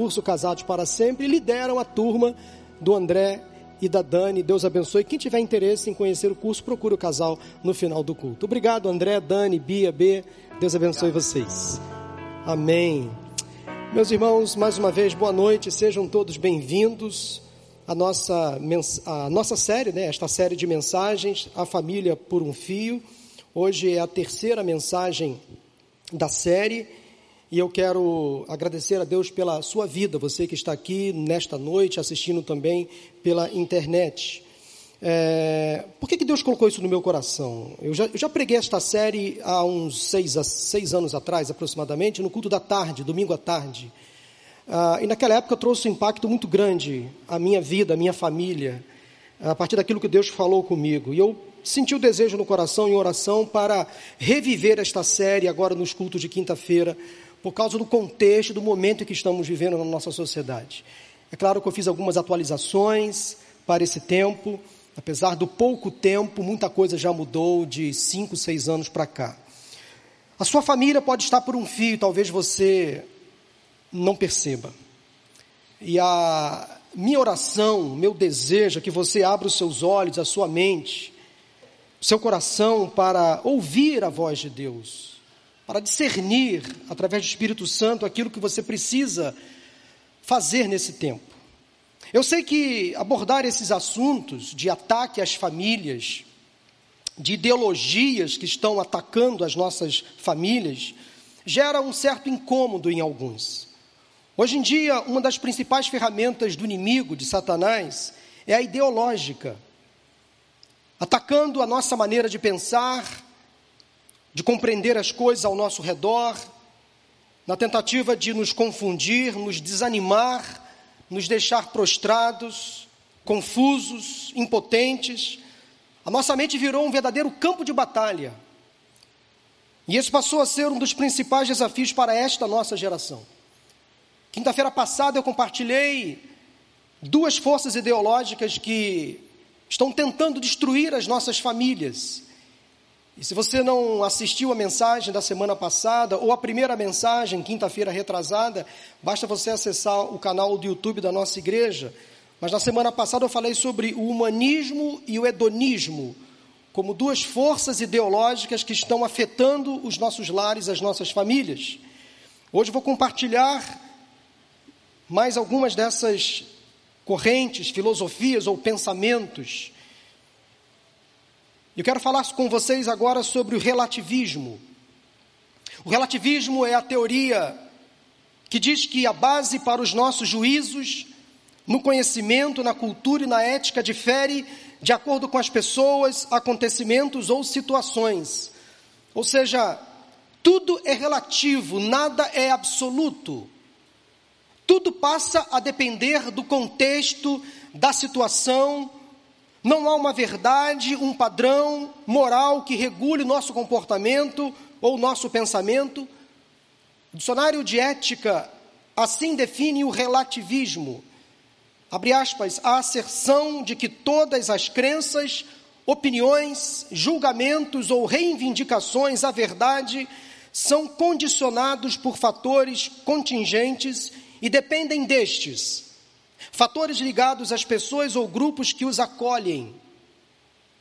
curso Casados para Sempre e lideram a turma do André e da Dani. Deus abençoe. Quem tiver interesse em conhecer o curso, procure o casal no final do culto. Obrigado, André, Dani, Bia, B. Deus abençoe vocês. Amém. Meus irmãos, mais uma vez, boa noite. Sejam todos bem-vindos à nossa, à nossa série, né? esta série de mensagens, A Família por um Fio. Hoje é a terceira mensagem da série e eu quero agradecer a Deus pela sua vida, você que está aqui nesta noite assistindo também pela internet. É, por que, que Deus colocou isso no meu coração? Eu já, eu já preguei esta série há uns seis, seis anos atrás, aproximadamente, no culto da tarde, domingo à tarde. Ah, e naquela época trouxe um impacto muito grande à minha vida, à minha família, a partir daquilo que Deus falou comigo. E eu senti o desejo no coração, em oração, para reviver esta série agora nos cultos de quinta-feira, por causa do contexto, do momento que estamos vivendo na nossa sociedade. É claro que eu fiz algumas atualizações para esse tempo, apesar do pouco tempo, muita coisa já mudou de cinco, seis anos para cá. A sua família pode estar por um fio, talvez você não perceba. E a minha oração, meu desejo é que você abra os seus olhos, a sua mente, o seu coração para ouvir a voz de Deus para discernir, através do Espírito Santo, aquilo que você precisa fazer nesse tempo. Eu sei que abordar esses assuntos de ataque às famílias, de ideologias que estão atacando as nossas famílias, gera um certo incômodo em alguns. Hoje em dia, uma das principais ferramentas do inimigo, de Satanás, é a ideológica, atacando a nossa maneira de pensar, de compreender as coisas ao nosso redor, na tentativa de nos confundir, nos desanimar, nos deixar prostrados, confusos, impotentes. A nossa mente virou um verdadeiro campo de batalha. E esse passou a ser um dos principais desafios para esta nossa geração. Quinta-feira passada eu compartilhei duas forças ideológicas que estão tentando destruir as nossas famílias e se você não assistiu a mensagem da semana passada, ou a primeira mensagem, quinta-feira retrasada, basta você acessar o canal do YouTube da nossa igreja. Mas na semana passada eu falei sobre o humanismo e o hedonismo, como duas forças ideológicas que estão afetando os nossos lares, as nossas famílias. Hoje vou compartilhar mais algumas dessas correntes, filosofias ou pensamentos eu quero falar com vocês agora sobre o relativismo. O relativismo é a teoria que diz que a base para os nossos juízos, no conhecimento, na cultura e na ética, difere de acordo com as pessoas, acontecimentos ou situações. Ou seja, tudo é relativo, nada é absoluto. Tudo passa a depender do contexto, da situação, não há uma verdade, um padrão moral que regule nosso comportamento ou nosso pensamento. O dicionário de ética assim define o relativismo. Abre aspas, a asserção de que todas as crenças, opiniões, julgamentos ou reivindicações à verdade são condicionados por fatores contingentes e dependem destes fatores ligados às pessoas ou grupos que os acolhem.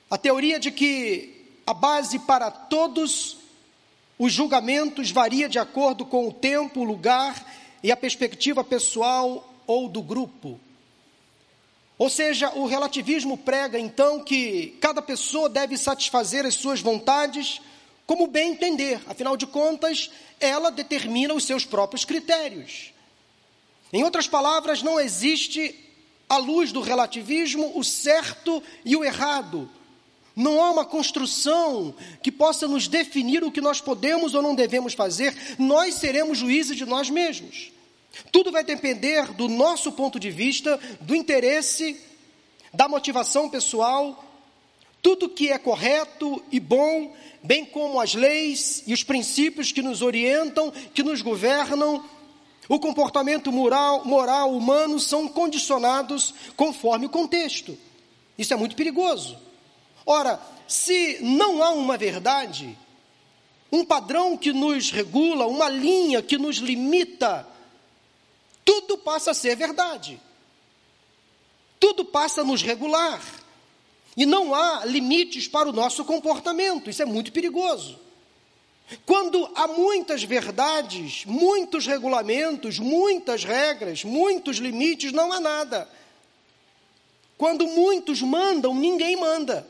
A teoria de que a base para todos os julgamentos varia de acordo com o tempo, o lugar e a perspectiva pessoal ou do grupo. Ou seja, o relativismo prega então que cada pessoa deve satisfazer as suas vontades como bem entender, afinal de contas, ela determina os seus próprios critérios. Em outras palavras, não existe, à luz do relativismo, o certo e o errado. Não há uma construção que possa nos definir o que nós podemos ou não devemos fazer. Nós seremos juízes de nós mesmos. Tudo vai depender do nosso ponto de vista, do interesse, da motivação pessoal. Tudo que é correto e bom, bem como as leis e os princípios que nos orientam, que nos governam, o comportamento moral, moral humano são condicionados conforme o contexto. Isso é muito perigoso. Ora, se não há uma verdade, um padrão que nos regula, uma linha que nos limita, tudo passa a ser verdade. Tudo passa a nos regular. E não há limites para o nosso comportamento. Isso é muito perigoso. Quando há muitas verdades, muitos regulamentos, muitas regras, muitos limites, não há nada. Quando muitos mandam, ninguém manda.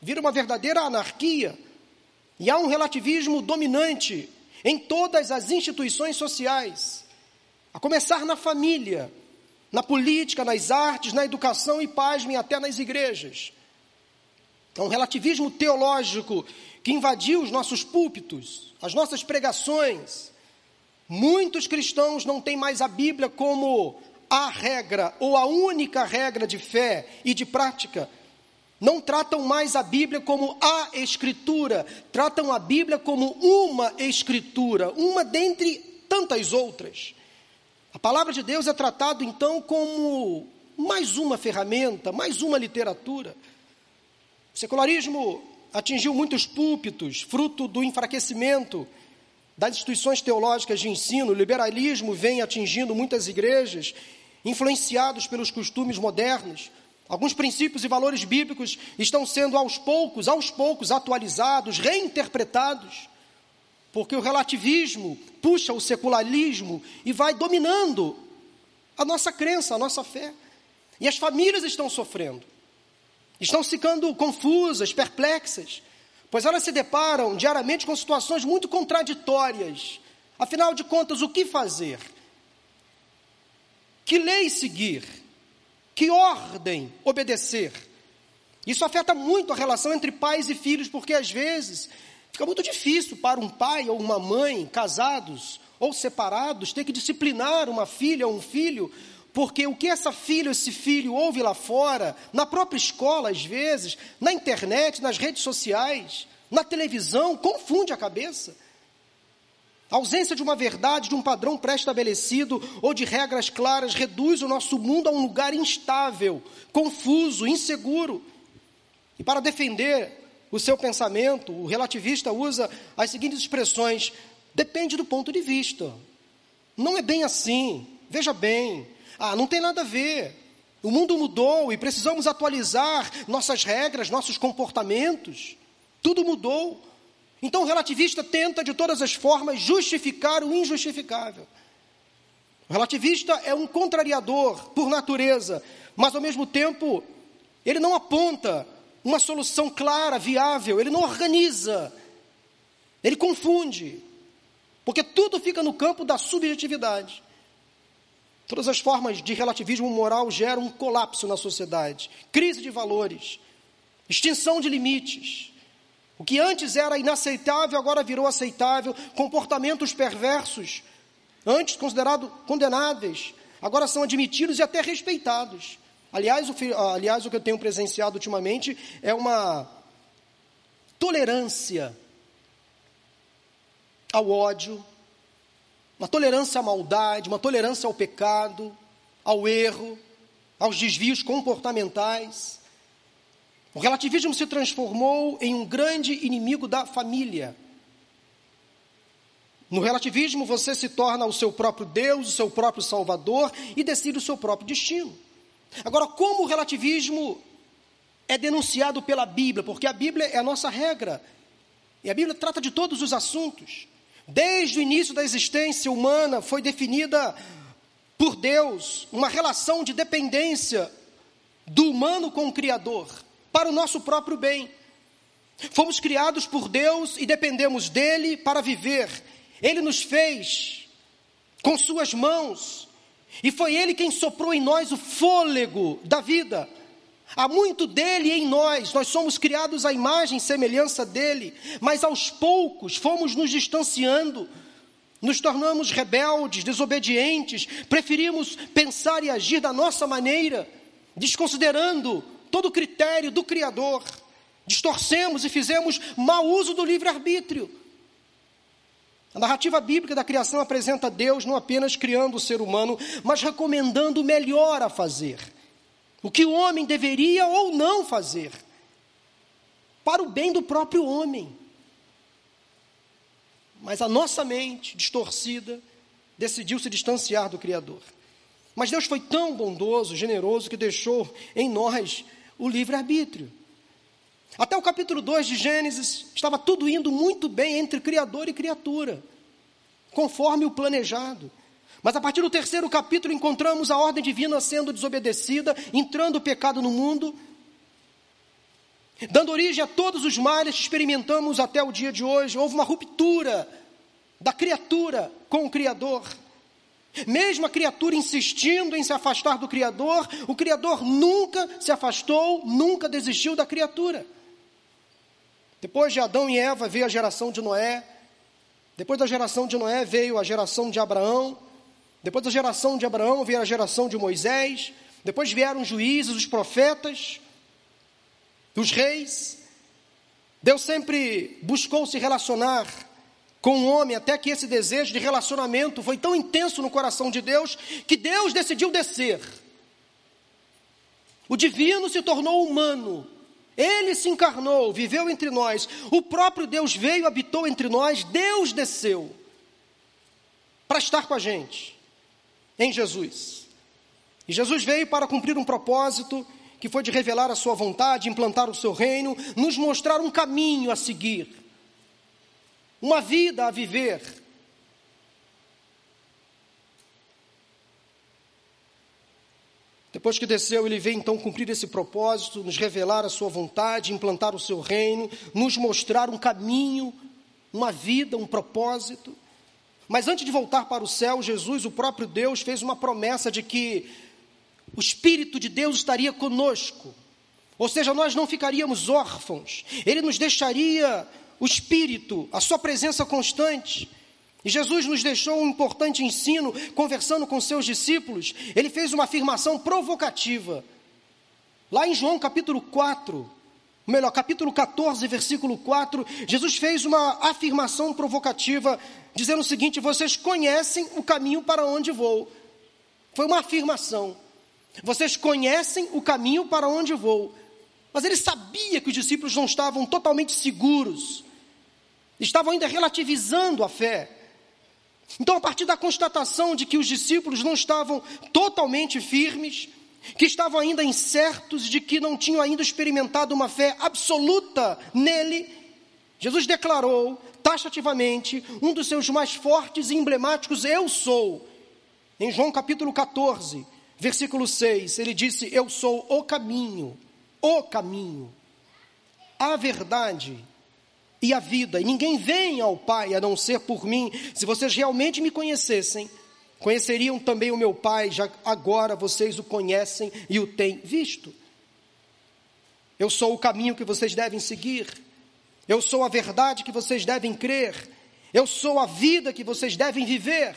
Vira uma verdadeira anarquia. E há um relativismo dominante em todas as instituições sociais, a começar na família, na política, nas artes, na educação e, pasmem, até nas igrejas. É um relativismo teológico que invadiu os nossos púlpitos, as nossas pregações. Muitos cristãos não têm mais a Bíblia como a regra ou a única regra de fé e de prática. Não tratam mais a Bíblia como a Escritura, tratam a Bíblia como uma Escritura, uma dentre tantas outras. A palavra de Deus é tratada então como mais uma ferramenta, mais uma literatura. O secularismo atingiu muitos púlpitos, fruto do enfraquecimento das instituições teológicas de ensino. O liberalismo vem atingindo muitas igrejas, influenciados pelos costumes modernos. Alguns princípios e valores bíblicos estão sendo aos poucos, aos poucos atualizados, reinterpretados porque o relativismo puxa o secularismo e vai dominando a nossa crença, a nossa fé. E as famílias estão sofrendo, estão ficando confusas, perplexas, pois elas se deparam diariamente com situações muito contraditórias. Afinal de contas, o que fazer? Que lei seguir? Que ordem obedecer? Isso afeta muito a relação entre pais e filhos, porque às vezes Fica muito difícil para um pai ou uma mãe, casados ou separados, ter que disciplinar uma filha ou um filho, porque o que essa filha ou esse filho ouve lá fora, na própria escola, às vezes, na internet, nas redes sociais, na televisão, confunde a cabeça. A ausência de uma verdade, de um padrão pré-estabelecido ou de regras claras reduz o nosso mundo a um lugar instável, confuso, inseguro. E para defender o seu pensamento, o relativista usa as seguintes expressões: depende do ponto de vista. Não é bem assim. Veja bem. Ah, não tem nada a ver. O mundo mudou e precisamos atualizar nossas regras, nossos comportamentos. Tudo mudou. Então o relativista tenta de todas as formas justificar o injustificável. O relativista é um contrariador por natureza, mas ao mesmo tempo ele não aponta uma solução clara, viável, ele não organiza, ele confunde, porque tudo fica no campo da subjetividade. Todas as formas de relativismo moral geram um colapso na sociedade, crise de valores, extinção de limites. O que antes era inaceitável agora virou aceitável, comportamentos perversos, antes considerados condenáveis, agora são admitidos e até respeitados. Aliás o, aliás, o que eu tenho presenciado ultimamente é uma tolerância ao ódio, uma tolerância à maldade, uma tolerância ao pecado, ao erro, aos desvios comportamentais. O relativismo se transformou em um grande inimigo da família. No relativismo, você se torna o seu próprio Deus, o seu próprio Salvador e decide o seu próprio destino. Agora, como o relativismo é denunciado pela Bíblia? Porque a Bíblia é a nossa regra. E a Bíblia trata de todos os assuntos. Desde o início da existência humana foi definida por Deus uma relação de dependência do humano com o Criador, para o nosso próprio bem. Fomos criados por Deus e dependemos dele para viver. Ele nos fez com suas mãos, e foi Ele quem soprou em nós o fôlego da vida. Há muito dele em nós, nós somos criados à imagem e semelhança dele, mas aos poucos fomos nos distanciando, nos tornamos rebeldes, desobedientes, preferimos pensar e agir da nossa maneira, desconsiderando todo o critério do Criador, distorcemos e fizemos mau uso do livre-arbítrio. A narrativa bíblica da criação apresenta Deus não apenas criando o ser humano, mas recomendando o melhor a fazer. O que o homem deveria ou não fazer, para o bem do próprio homem. Mas a nossa mente distorcida decidiu se distanciar do Criador. Mas Deus foi tão bondoso, generoso, que deixou em nós o livre-arbítrio. Até o capítulo 2 de Gênesis, estava tudo indo muito bem entre Criador e criatura, conforme o planejado. Mas a partir do terceiro capítulo encontramos a ordem divina sendo desobedecida, entrando o pecado no mundo, dando origem a todos os males que experimentamos até o dia de hoje. Houve uma ruptura da criatura com o Criador. Mesmo a criatura insistindo em se afastar do Criador, o Criador nunca se afastou, nunca desistiu da criatura. Depois de Adão e Eva veio a geração de Noé. Depois da geração de Noé veio a geração de Abraão. Depois da geração de Abraão veio a geração de Moisés. Depois vieram os juízes, os profetas, os reis. Deus sempre buscou se relacionar com o homem, até que esse desejo de relacionamento foi tão intenso no coração de Deus, que Deus decidiu descer. O divino se tornou humano, ele se encarnou, viveu entre nós, o próprio Deus veio, habitou entre nós, Deus desceu para estar com a gente, em Jesus. E Jesus veio para cumprir um propósito que foi de revelar a sua vontade, implantar o seu reino, nos mostrar um caminho a seguir uma vida a viver. Depois que desceu, ele veio então cumprir esse propósito, nos revelar a sua vontade, implantar o seu reino, nos mostrar um caminho, uma vida, um propósito. Mas antes de voltar para o céu, Jesus, o próprio Deus, fez uma promessa de que o Espírito de Deus estaria conosco. Ou seja, nós não ficaríamos órfãos. Ele nos deixaria o Espírito, a Sua presença constante. E Jesus nos deixou um importante ensino, conversando com seus discípulos. Ele fez uma afirmação provocativa. Lá em João capítulo 4, melhor, capítulo 14, versículo 4, Jesus fez uma afirmação provocativa, dizendo o seguinte: Vocês conhecem o caminho para onde vou. Foi uma afirmação. Vocês conhecem o caminho para onde vou. Mas ele sabia que os discípulos não estavam totalmente seguros estavam ainda relativizando a fé. Então, a partir da constatação de que os discípulos não estavam totalmente firmes, que estavam ainda incertos, de que não tinham ainda experimentado uma fé absoluta nele, Jesus declarou taxativamente um dos seus mais fortes e emblemáticos Eu sou. Em João capítulo 14, versículo 6, ele disse: Eu sou o caminho, o caminho, a verdade e a vida, e ninguém vem ao Pai a não ser por mim. Se vocês realmente me conhecessem, conheceriam também o meu Pai, já agora vocês o conhecem e o têm visto. Eu sou o caminho que vocês devem seguir, eu sou a verdade que vocês devem crer, eu sou a vida que vocês devem viver.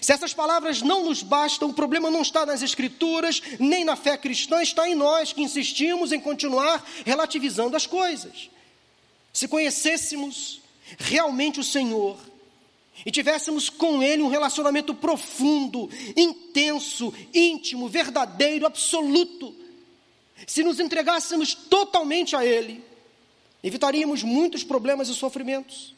Se essas palavras não nos bastam, o problema não está nas Escrituras, nem na fé cristã, está em nós que insistimos em continuar relativizando as coisas. Se conhecêssemos realmente o Senhor e tivéssemos com Ele um relacionamento profundo, intenso, íntimo, verdadeiro, absoluto, se nos entregássemos totalmente a Ele, evitaríamos muitos problemas e sofrimentos.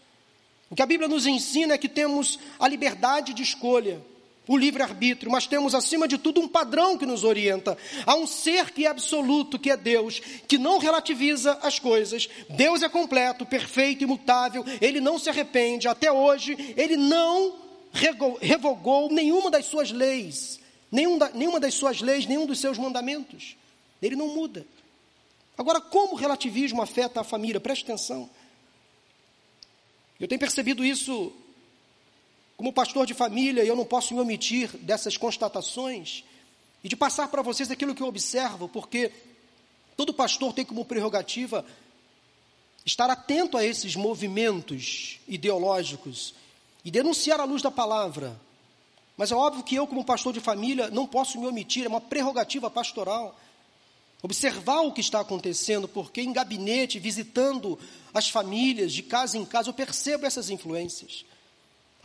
O que a Bíblia nos ensina é que temos a liberdade de escolha o livre-arbítrio, mas temos acima de tudo um padrão que nos orienta. Há um ser que é absoluto, que é Deus, que não relativiza as coisas. Deus é completo, perfeito, imutável, ele não se arrepende. Até hoje, ele não revogou nenhuma das suas leis, nenhuma das suas leis, nenhum dos seus mandamentos. Ele não muda. Agora, como o relativismo afeta a família? Preste atenção. Eu tenho percebido isso como pastor de família, eu não posso me omitir dessas constatações e de passar para vocês aquilo que eu observo, porque todo pastor tem como prerrogativa estar atento a esses movimentos ideológicos e denunciar à luz da palavra. Mas é óbvio que eu, como pastor de família, não posso me omitir, é uma prerrogativa pastoral. Observar o que está acontecendo, porque em gabinete, visitando as famílias, de casa em casa, eu percebo essas influências.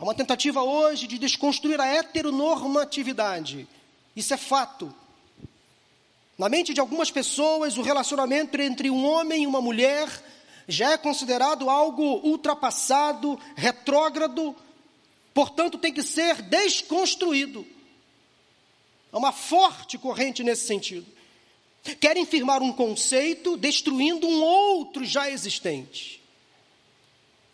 Há uma tentativa hoje de desconstruir a heteronormatividade. Isso é fato. Na mente de algumas pessoas, o relacionamento entre um homem e uma mulher já é considerado algo ultrapassado, retrógrado, portanto, tem que ser desconstruído. Há uma forte corrente nesse sentido. Querem firmar um conceito destruindo um outro já existente.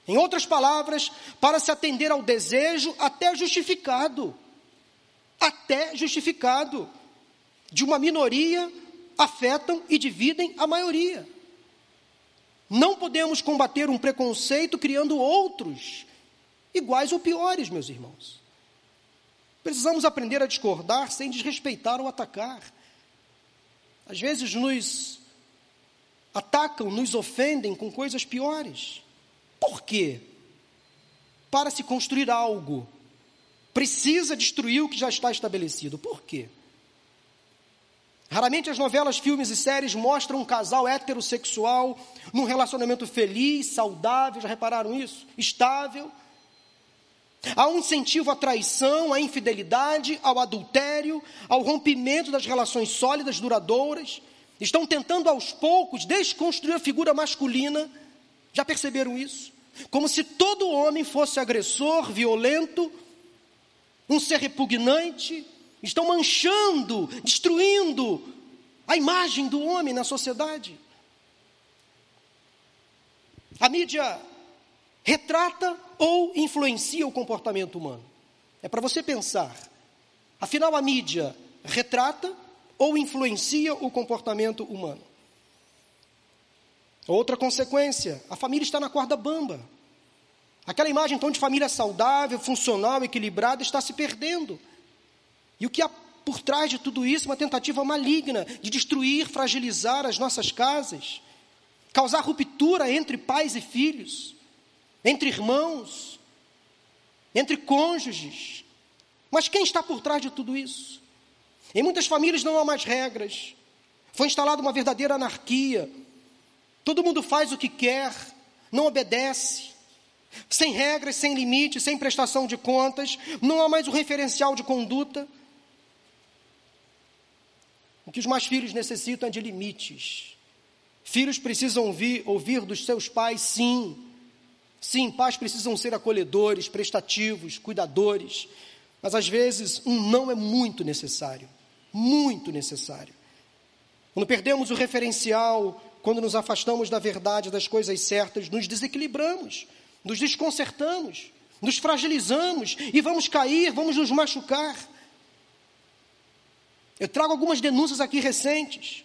Em outras palavras, para se atender ao desejo até justificado, até justificado, de uma minoria, afetam e dividem a maioria. Não podemos combater um preconceito criando outros iguais ou piores, meus irmãos. Precisamos aprender a discordar sem desrespeitar ou atacar. Às vezes nos atacam, nos ofendem com coisas piores. Por quê? Para se construir algo, precisa destruir o que já está estabelecido. Por quê? Raramente as novelas, filmes e séries mostram um casal heterossexual num relacionamento feliz, saudável, já repararam isso? Estável. Há um incentivo à traição, à infidelidade, ao adultério, ao rompimento das relações sólidas, duradouras. Estão tentando aos poucos desconstruir a figura masculina. Já perceberam isso? Como se todo homem fosse agressor, violento, um ser repugnante, estão manchando, destruindo a imagem do homem na sociedade. A mídia retrata ou influencia o comportamento humano. É para você pensar. Afinal, a mídia retrata ou influencia o comportamento humano. Outra consequência, a família está na corda bamba. Aquela imagem então de família saudável, funcional, equilibrada está se perdendo. E o que há por trás de tudo isso? Uma tentativa maligna de destruir, fragilizar as nossas casas, causar ruptura entre pais e filhos, entre irmãos, entre cônjuges. Mas quem está por trás de tudo isso? Em muitas famílias não há mais regras, foi instalada uma verdadeira anarquia. Todo mundo faz o que quer, não obedece. Sem regras, sem limites, sem prestação de contas, não há mais um referencial de conduta. O que os mais filhos necessitam é de limites. Filhos precisam ouvir, ouvir dos seus pais, sim. Sim, pais precisam ser acolhedores, prestativos, cuidadores. Mas às vezes um não é muito necessário. Muito necessário. Quando perdemos o referencial, quando nos afastamos da verdade, das coisas certas, nos desequilibramos, nos desconcertamos, nos fragilizamos e vamos cair, vamos nos machucar. Eu trago algumas denúncias aqui recentes.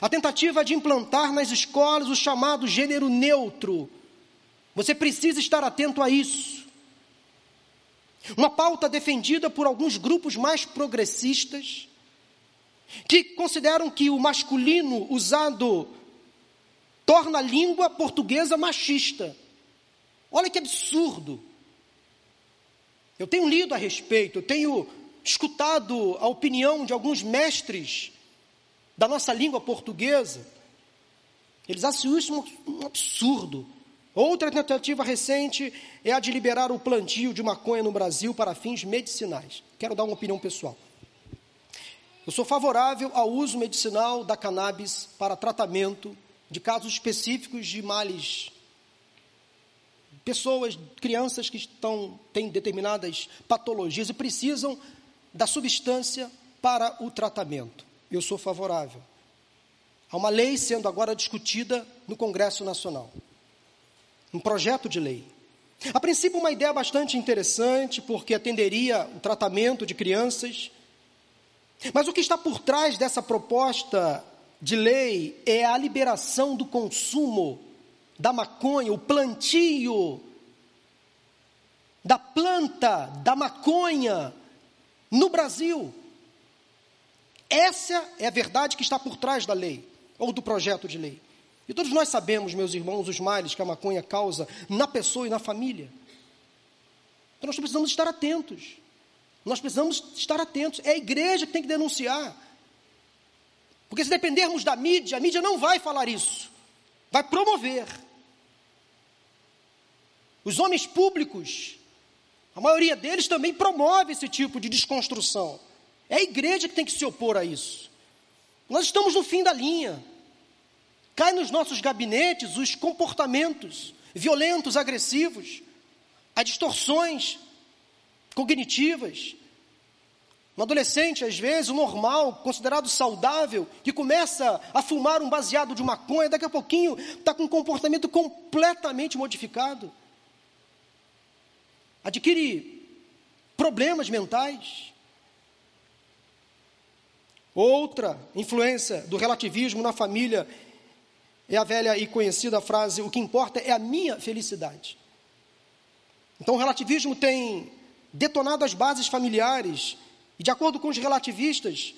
A tentativa de implantar nas escolas o chamado gênero neutro. Você precisa estar atento a isso. Uma pauta defendida por alguns grupos mais progressistas, que consideram que o masculino usado torna a língua portuguesa machista. Olha que absurdo. Eu tenho lido a respeito, eu tenho escutado a opinião de alguns mestres da nossa língua portuguesa, eles acham isso um absurdo. Outra tentativa recente é a de liberar o plantio de maconha no Brasil para fins medicinais. Quero dar uma opinião pessoal. Eu sou favorável ao uso medicinal da cannabis para tratamento de casos específicos de males pessoas, crianças que estão têm determinadas patologias e precisam da substância para o tratamento. Eu sou favorável. Há uma lei sendo agora discutida no Congresso Nacional. Um projeto de lei. A princípio, uma ideia bastante interessante, porque atenderia o tratamento de crianças. Mas o que está por trás dessa proposta de lei é a liberação do consumo da maconha, o plantio da planta da maconha no Brasil. Essa é a verdade que está por trás da lei, ou do projeto de lei. E todos nós sabemos, meus irmãos, os males que a maconha causa na pessoa e na família. Então nós precisamos estar atentos. Nós precisamos estar atentos. É a igreja que tem que denunciar. Porque se dependermos da mídia, a mídia não vai falar isso. Vai promover. Os homens públicos a maioria deles também promove esse tipo de desconstrução. É a igreja que tem que se opor a isso. Nós estamos no fim da linha. Cai nos nossos gabinetes os comportamentos violentos, agressivos, as distorções cognitivas. Um adolescente, às vezes, o normal, considerado saudável, que começa a fumar um baseado de maconha, daqui a pouquinho está com um comportamento completamente modificado. Adquire problemas mentais. Outra influência do relativismo na família é a velha e conhecida frase: o que importa é a minha felicidade. Então, o relativismo tem detonado as bases familiares e, de acordo com os relativistas,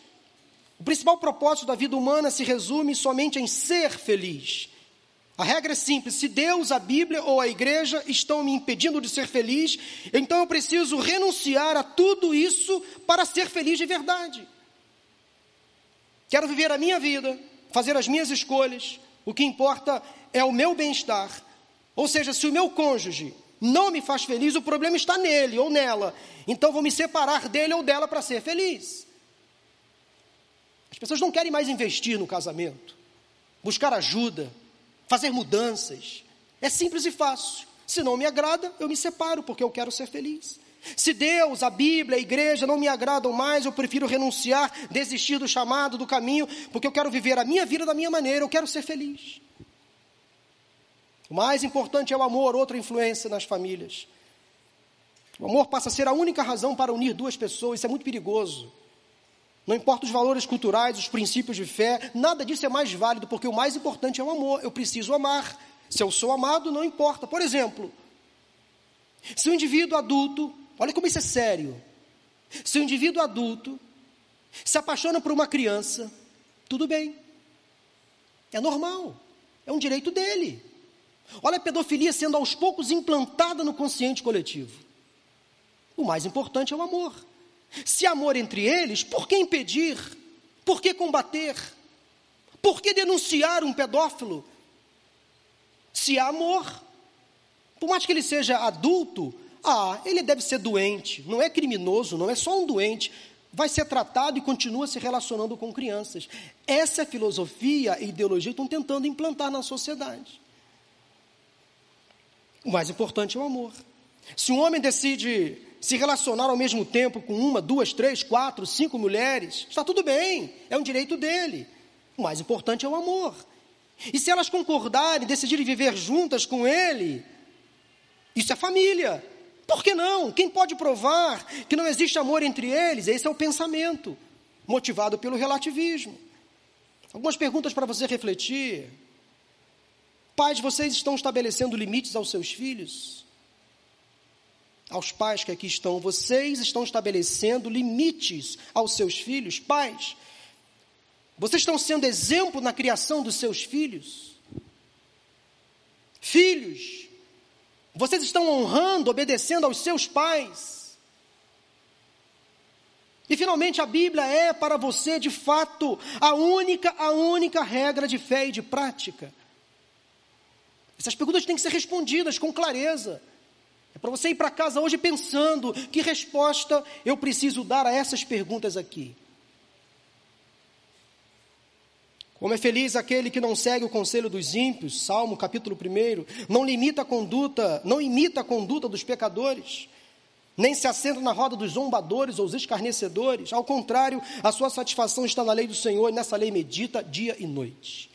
o principal propósito da vida humana se resume somente em ser feliz. A regra é simples: se Deus, a Bíblia ou a igreja estão me impedindo de ser feliz, então eu preciso renunciar a tudo isso para ser feliz de verdade. Quero viver a minha vida, fazer as minhas escolhas, o que importa é o meu bem-estar. Ou seja, se o meu cônjuge não me faz feliz, o problema está nele ou nela. Então vou me separar dele ou dela para ser feliz. As pessoas não querem mais investir no casamento, buscar ajuda, fazer mudanças. É simples e fácil. Se não me agrada, eu me separo, porque eu quero ser feliz. Se Deus, a Bíblia, a igreja não me agradam mais, eu prefiro renunciar, desistir do chamado, do caminho, porque eu quero viver a minha vida da minha maneira, eu quero ser feliz. O mais importante é o amor, outra influência nas famílias. O amor passa a ser a única razão para unir duas pessoas, isso é muito perigoso. Não importa os valores culturais, os princípios de fé, nada disso é mais válido, porque o mais importante é o amor. Eu preciso amar. Se eu sou amado, não importa. Por exemplo, se um indivíduo adulto, olha como isso é sério. Se um indivíduo adulto se apaixona por uma criança, tudo bem. É normal. É um direito dele. Olha a pedofilia sendo aos poucos implantada no consciente coletivo. O mais importante é o amor. Se amor entre eles, por que impedir? Por que combater? Por que denunciar um pedófilo? Se há amor, por mais que ele seja adulto, ah, ele deve ser doente, não é criminoso, não é só um doente, vai ser tratado e continua se relacionando com crianças. Essa é a filosofia e ideologia que estão tentando implantar na sociedade. O mais importante é o amor. Se um homem decide se relacionar ao mesmo tempo com uma, duas, três, quatro, cinco mulheres, está tudo bem, é um direito dele. O mais importante é o amor. E se elas concordarem, decidirem viver juntas com ele, isso é família. Por que não? Quem pode provar que não existe amor entre eles? Esse é o pensamento, motivado pelo relativismo. Algumas perguntas para você refletir. Pais, vocês estão estabelecendo limites aos seus filhos? Aos pais que aqui estão, vocês estão estabelecendo limites aos seus filhos? Pais, vocês estão sendo exemplo na criação dos seus filhos? Filhos, vocês estão honrando, obedecendo aos seus pais? E finalmente a Bíblia é para você, de fato, a única, a única regra de fé e de prática. Essas perguntas têm que ser respondidas com clareza. É para você ir para casa hoje pensando que resposta eu preciso dar a essas perguntas aqui. Como é feliz aquele que não segue o conselho dos ímpios, Salmo capítulo 1, não limita a conduta, não imita a conduta dos pecadores, nem se assenta na roda dos zombadores ou os escarnecedores. Ao contrário, a sua satisfação está na lei do Senhor, e nessa lei medita dia e noite.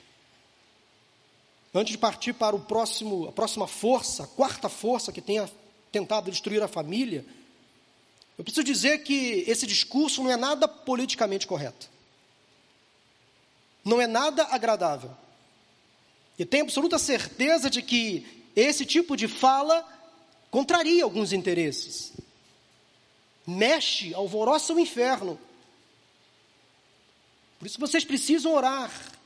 Antes de partir para o próximo, a próxima força, a quarta força que tenha tentado destruir a família, eu preciso dizer que esse discurso não é nada politicamente correto. Não é nada agradável. E tenho absoluta certeza de que esse tipo de fala contraria alguns interesses. Mexe, alvoroça o inferno. Por isso vocês precisam orar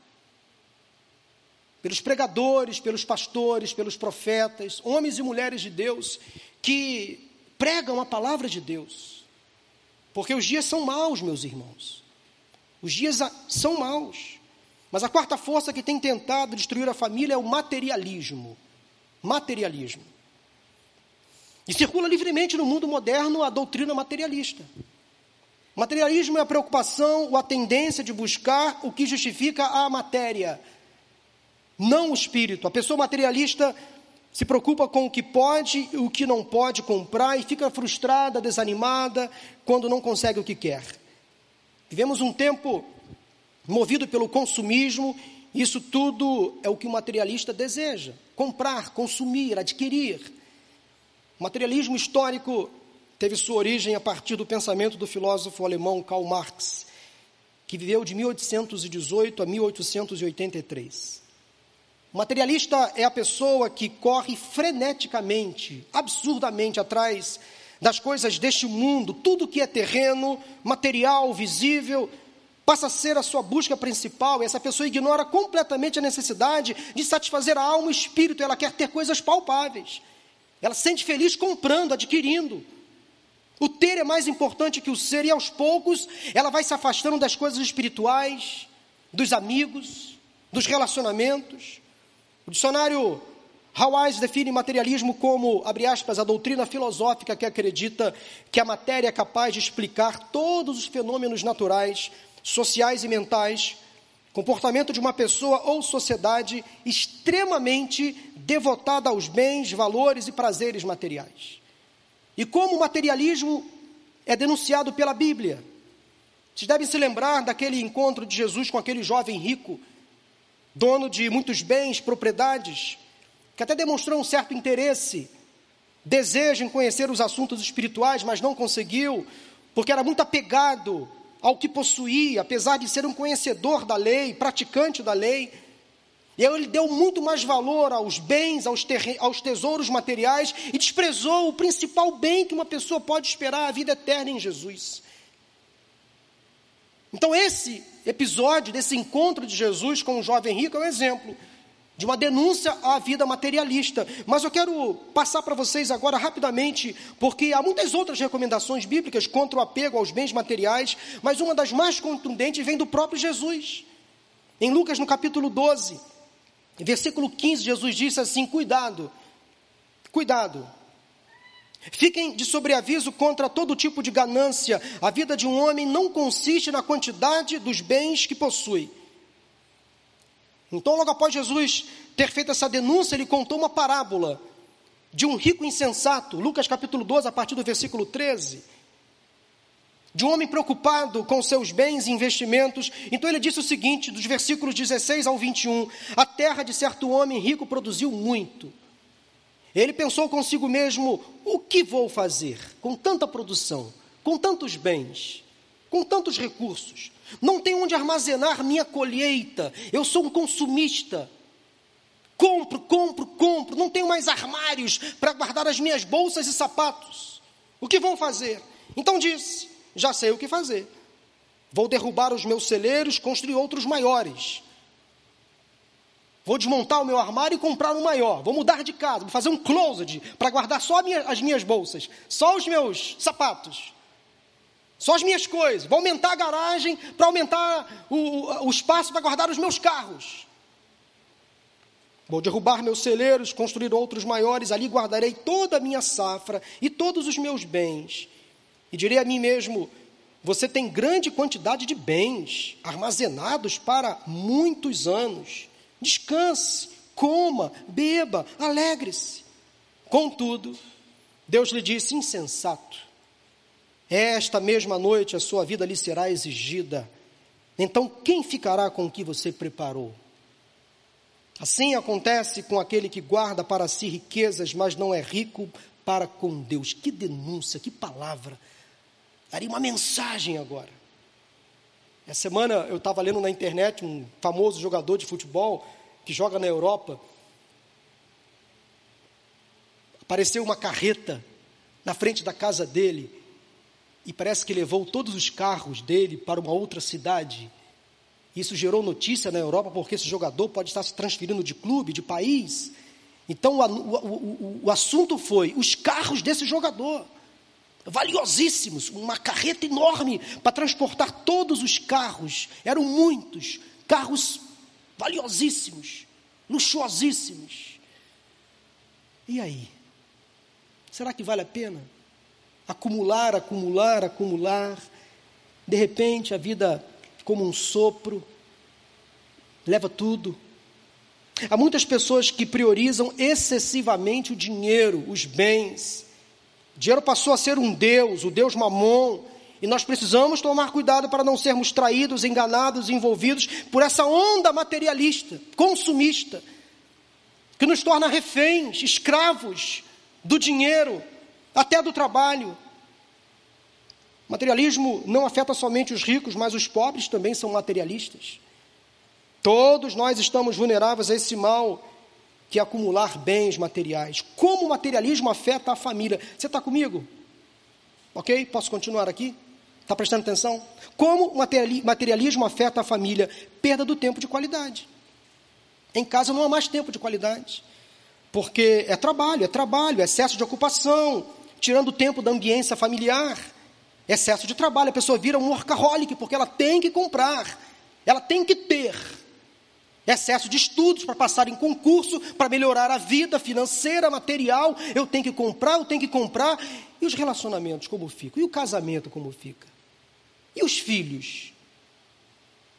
pelos pregadores, pelos pastores, pelos profetas, homens e mulheres de Deus que pregam a palavra de Deus. Porque os dias são maus, meus irmãos. Os dias são maus. Mas a quarta força que tem tentado destruir a família é o materialismo. Materialismo. E circula livremente no mundo moderno a doutrina materialista. Materialismo é a preocupação ou a tendência de buscar o que justifica a matéria, não o espírito. A pessoa materialista se preocupa com o que pode e o que não pode comprar e fica frustrada, desanimada quando não consegue o que quer. Vivemos um tempo movido pelo consumismo, isso tudo é o que o materialista deseja: comprar, consumir, adquirir. O materialismo histórico teve sua origem a partir do pensamento do filósofo alemão Karl Marx, que viveu de 1818 a 1883. O materialista é a pessoa que corre freneticamente, absurdamente atrás das coisas deste mundo, tudo que é terreno, material, visível, passa a ser a sua busca principal, e essa pessoa ignora completamente a necessidade de satisfazer a alma e o espírito, ela quer ter coisas palpáveis. Ela se sente feliz comprando, adquirindo. O ter é mais importante que o ser, e aos poucos ela vai se afastando das coisas espirituais, dos amigos, dos relacionamentos. O dicionário Hawais define materialismo como, abre aspas, a doutrina filosófica que acredita que a matéria é capaz de explicar todos os fenômenos naturais, sociais e mentais, comportamento de uma pessoa ou sociedade extremamente devotada aos bens, valores e prazeres materiais. E como o materialismo é denunciado pela Bíblia. Vocês devem se lembrar daquele encontro de Jesus com aquele jovem rico dono de muitos bens, propriedades, que até demonstrou um certo interesse, desejo em conhecer os assuntos espirituais, mas não conseguiu, porque era muito apegado ao que possuía, apesar de ser um conhecedor da lei, praticante da lei. E aí ele deu muito mais valor aos bens, aos, aos tesouros materiais e desprezou o principal bem que uma pessoa pode esperar, a vida eterna em Jesus. Então, esse episódio, desse encontro de Jesus com o jovem rico, é um exemplo de uma denúncia à vida materialista. Mas eu quero passar para vocês agora rapidamente, porque há muitas outras recomendações bíblicas contra o apego aos bens materiais, mas uma das mais contundentes vem do próprio Jesus. Em Lucas, no capítulo 12, versículo 15, Jesus disse assim: Cuidado, cuidado Fiquem de sobreaviso contra todo tipo de ganância. A vida de um homem não consiste na quantidade dos bens que possui. Então, logo após Jesus ter feito essa denúncia, ele contou uma parábola de um rico insensato, Lucas capítulo 12, a partir do versículo 13. De um homem preocupado com seus bens e investimentos. Então ele disse o seguinte, dos versículos 16 ao 21: A terra de certo homem rico produziu muito. Ele pensou consigo mesmo: o que vou fazer com tanta produção, com tantos bens, com tantos recursos? Não tenho onde armazenar minha colheita, eu sou um consumista. Compro, compro, compro, não tenho mais armários para guardar as minhas bolsas e sapatos. O que vou fazer? Então disse: já sei o que fazer. Vou derrubar os meus celeiros, construir outros maiores Vou desmontar o meu armário e comprar um maior. Vou mudar de casa, vou fazer um closet para guardar só minha, as minhas bolsas, só os meus sapatos, só as minhas coisas. Vou aumentar a garagem para aumentar o, o espaço para guardar os meus carros. Vou derrubar meus celeiros, construir outros maiores, ali guardarei toda a minha safra e todos os meus bens. E direi a mim mesmo: você tem grande quantidade de bens armazenados para muitos anos descanse, coma, beba, alegre-se. Contudo, Deus lhe disse: insensato, esta mesma noite a sua vida lhe será exigida. Então, quem ficará com o que você preparou? Assim acontece com aquele que guarda para si riquezas, mas não é rico para com Deus. Que denúncia, que palavra. Daria uma mensagem agora. Essa semana eu estava lendo na internet um famoso jogador de futebol que joga na Europa. Apareceu uma carreta na frente da casa dele e parece que levou todos os carros dele para uma outra cidade. Isso gerou notícia na Europa porque esse jogador pode estar se transferindo de clube, de país. Então o, o, o, o assunto foi os carros desse jogador valiosíssimos, uma carreta enorme para transportar todos os carros, eram muitos, carros valiosíssimos, luxuosíssimos. E aí? Será que vale a pena? Acumular, acumular, acumular. De repente a vida, como um sopro, leva tudo. Há muitas pessoas que priorizam excessivamente o dinheiro, os bens. O dinheiro passou a ser um Deus, o Deus mamon, e nós precisamos tomar cuidado para não sermos traídos, enganados, envolvidos por essa onda materialista, consumista, que nos torna reféns, escravos do dinheiro, até do trabalho. Materialismo não afeta somente os ricos, mas os pobres também são materialistas. Todos nós estamos vulneráveis a esse mal que acumular bens materiais. Como o materialismo afeta a família? Você está comigo? Ok? Posso continuar aqui? Está prestando atenção? Como o materialismo afeta a família? Perda do tempo de qualidade. Em casa não há mais tempo de qualidade. Porque é trabalho, é trabalho, é excesso de ocupação, tirando o tempo da ambiência familiar. Excesso de trabalho, a pessoa vira um workaholic, porque ela tem que comprar, ela tem que ter. Excesso de estudos para passar em concurso, para melhorar a vida financeira, material. Eu tenho que comprar, eu tenho que comprar. E os relacionamentos, como ficam? E o casamento, como fica? E os filhos?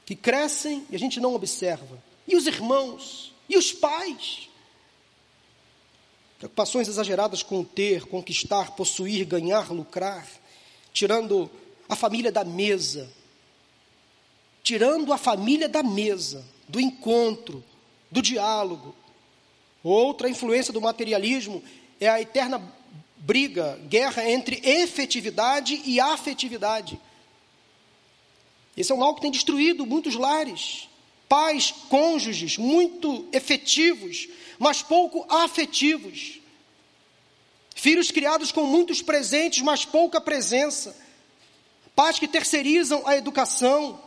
Que crescem e a gente não observa. E os irmãos? E os pais? Preocupações exageradas com ter, conquistar, possuir, ganhar, lucrar, tirando a família da mesa. Tirando a família da mesa do encontro, do diálogo. Outra influência do materialismo é a eterna briga, guerra entre efetividade e afetividade. Esse é um mal que tem destruído muitos lares. Pais, cônjuges, muito efetivos, mas pouco afetivos. Filhos criados com muitos presentes, mas pouca presença. Pais que terceirizam a educação.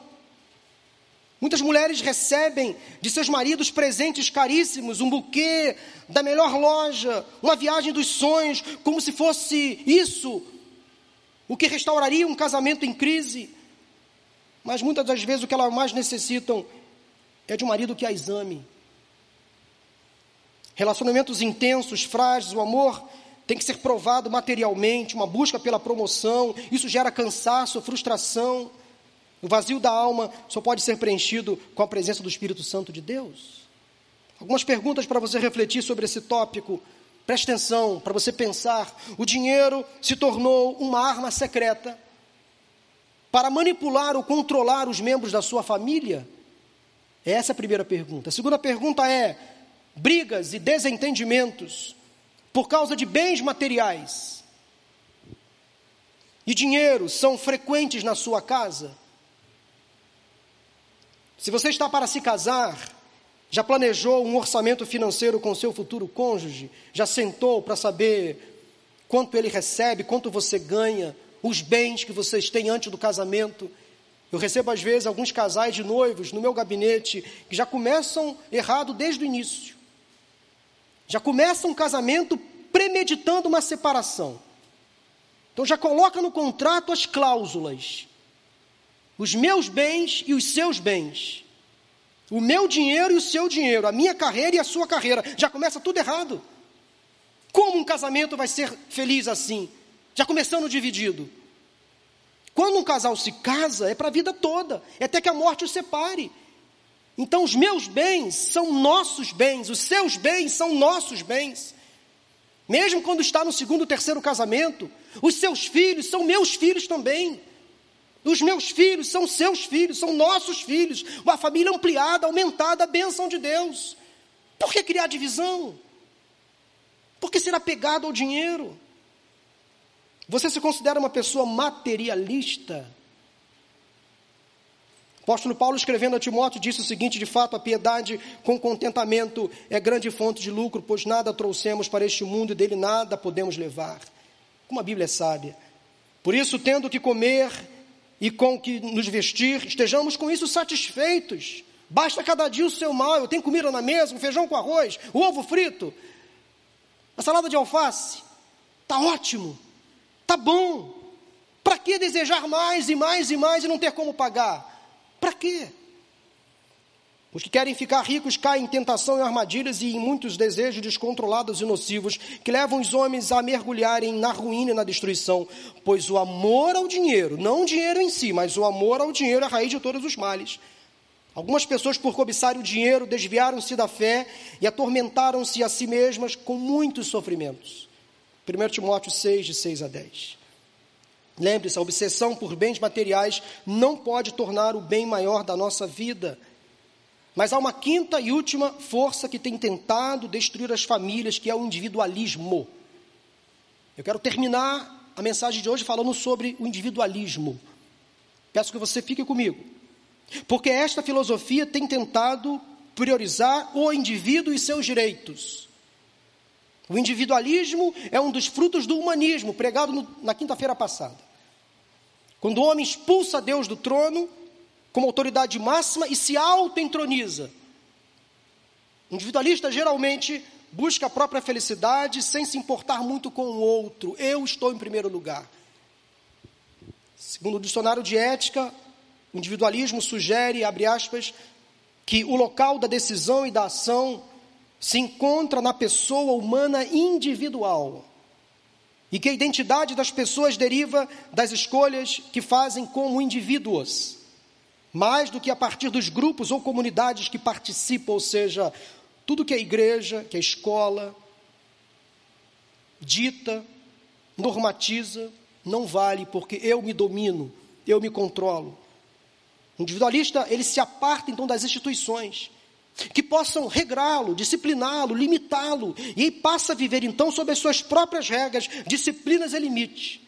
Muitas mulheres recebem de seus maridos presentes caríssimos, um buquê da melhor loja, uma viagem dos sonhos, como se fosse isso o que restauraria um casamento em crise. Mas muitas das vezes o que elas mais necessitam é de um marido que as ame. Relacionamentos intensos, frágeis, o amor tem que ser provado materialmente, uma busca pela promoção, isso gera cansaço, frustração. O vazio da alma só pode ser preenchido com a presença do Espírito Santo de Deus. Algumas perguntas para você refletir sobre esse tópico. Preste atenção para você pensar. O dinheiro se tornou uma arma secreta para manipular ou controlar os membros da sua família? Essa é a primeira pergunta. A segunda pergunta é: brigas e desentendimentos por causa de bens materiais e dinheiro são frequentes na sua casa? Se você está para se casar, já planejou um orçamento financeiro com seu futuro cônjuge? Já sentou para saber quanto ele recebe, quanto você ganha, os bens que vocês têm antes do casamento? Eu recebo às vezes alguns casais de noivos no meu gabinete que já começam errado desde o início. Já começam um casamento premeditando uma separação. Então já coloca no contrato as cláusulas os meus bens e os seus bens, o meu dinheiro e o seu dinheiro, a minha carreira e a sua carreira. Já começa tudo errado. Como um casamento vai ser feliz assim? Já começando dividido. Quando um casal se casa, é para a vida toda, é até que a morte os separe. Então, os meus bens são nossos bens, os seus bens são nossos bens. Mesmo quando está no segundo, terceiro casamento, os seus filhos são meus filhos também. Os meus filhos são seus filhos, são nossos filhos. Uma família ampliada, aumentada, a bênção de Deus. Por que criar divisão? Por que ser apegado ao dinheiro? Você se considera uma pessoa materialista? Apóstolo Paulo, escrevendo a Timóteo, disse o seguinte: de fato, a piedade com contentamento é grande fonte de lucro, pois nada trouxemos para este mundo e dele nada podemos levar. Como a Bíblia é sábia. Por isso, tendo que comer e com o que nos vestir, estejamos com isso satisfeitos. Basta cada dia o seu mal. Eu tenho comida na mesa, um feijão com arroz, o ovo frito, a salada de alface. Está ótimo, está bom. Para que desejar mais e mais e mais e não ter como pagar? Para quê? Os que querem ficar ricos caem em tentação e armadilhas e em muitos desejos descontrolados e nocivos que levam os homens a mergulharem na ruína e na destruição. Pois o amor ao dinheiro, não o dinheiro em si, mas o amor ao dinheiro é a raiz de todos os males. Algumas pessoas, por cobiçarem o dinheiro, desviaram-se da fé e atormentaram-se a si mesmas com muitos sofrimentos. 1 Timóteo 6, de 6 a 10. Lembre-se, a obsessão por bens materiais não pode tornar o bem maior da nossa vida. Mas há uma quinta e última força que tem tentado destruir as famílias, que é o individualismo. Eu quero terminar a mensagem de hoje falando sobre o individualismo. Peço que você fique comigo. Porque esta filosofia tem tentado priorizar o indivíduo e seus direitos. O individualismo é um dos frutos do humanismo, pregado no, na quinta-feira passada. Quando o homem expulsa Deus do trono, como autoridade máxima, e se auto-entroniza. O individualista geralmente busca a própria felicidade sem se importar muito com o outro. Eu estou em primeiro lugar. Segundo o dicionário de ética, o individualismo sugere, abre aspas, que o local da decisão e da ação se encontra na pessoa humana individual e que a identidade das pessoas deriva das escolhas que fazem como indivíduos, mais do que a partir dos grupos ou comunidades que participam, ou seja, tudo que a igreja, que a escola dita, normatiza, não vale porque eu me domino, eu me controlo. O individualista, ele se aparta então das instituições que possam regrá-lo, discipliná-lo, limitá-lo, e passa a viver então sob as suas próprias regras, disciplinas e limites.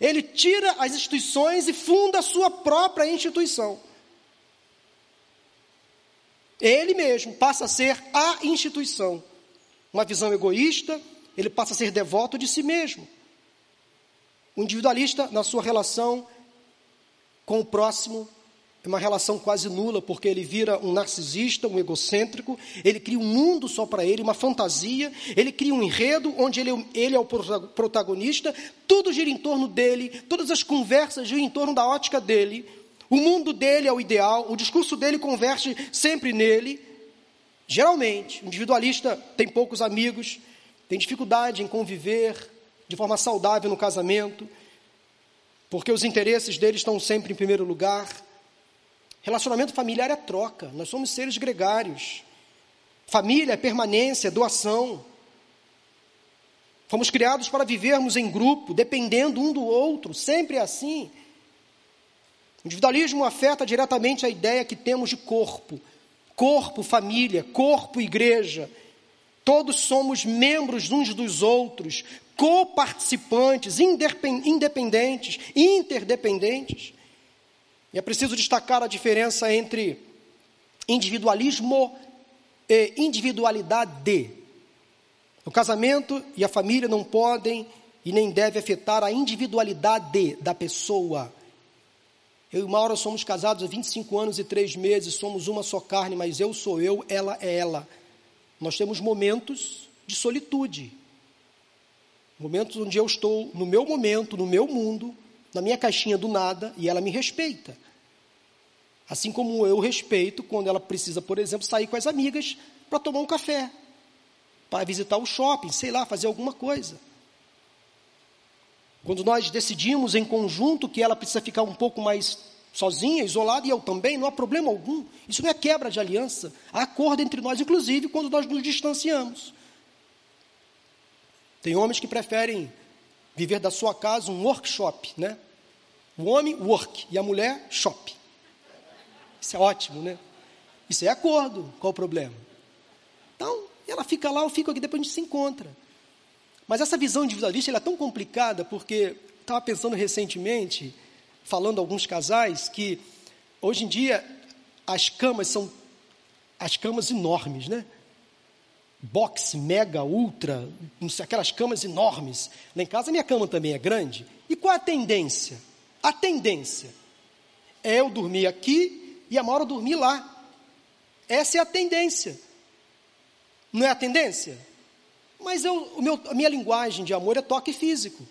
Ele tira as instituições e funda a sua própria instituição. Ele mesmo passa a ser a instituição. Uma visão egoísta, ele passa a ser devoto de si mesmo. O individualista, na sua relação com o próximo, é uma relação quase nula, porque ele vira um narcisista, um egocêntrico, ele cria um mundo só para ele, uma fantasia, ele cria um enredo onde ele, ele é o protagonista, tudo gira em torno dele, todas as conversas giram em torno da ótica dele, o mundo dele é o ideal, o discurso dele converge sempre nele. Geralmente, o individualista tem poucos amigos, tem dificuldade em conviver de forma saudável no casamento, porque os interesses dele estão sempre em primeiro lugar. Relacionamento familiar é troca, nós somos seres gregários. Família é permanência, doação. Fomos criados para vivermos em grupo, dependendo um do outro, sempre é assim. Individualismo afeta diretamente a ideia que temos de corpo. Corpo, família, corpo, igreja. Todos somos membros uns dos outros, coparticipantes, independentes, interdependentes. E é preciso destacar a diferença entre individualismo e individualidade. O casamento e a família não podem e nem devem afetar a individualidade da pessoa. Eu e Maura somos casados há 25 anos e 3 meses, somos uma só carne, mas eu sou eu, ela é ela. Nós temos momentos de solitude. Momentos onde eu estou no meu momento, no meu mundo, na minha caixinha do nada, e ela me respeita. Assim como eu respeito quando ela precisa, por exemplo, sair com as amigas para tomar um café, para visitar o shopping, sei lá, fazer alguma coisa. Quando nós decidimos em conjunto que ela precisa ficar um pouco mais sozinha, isolada, e eu também, não há problema algum. Isso não é quebra de aliança. Há acordo entre nós, inclusive, quando nós nos distanciamos. Tem homens que preferem viver da sua casa um workshop, né? O homem, work, e a mulher, shop. Isso é ótimo, né? Isso é acordo. Qual o problema? Então, ela fica lá, eu fico aqui, depois a gente se encontra. Mas essa visão individualista é tão complicada porque estava pensando recentemente, falando a alguns casais, que hoje em dia as camas são as camas enormes, né? Box, mega, ultra, aquelas camas enormes. Lá em casa minha cama também é grande. E qual a tendência? A tendência é eu dormir aqui e a Maura dormir lá. Essa é a tendência. Não é a tendência? Mas eu, meu, a minha linguagem de amor é toque físico.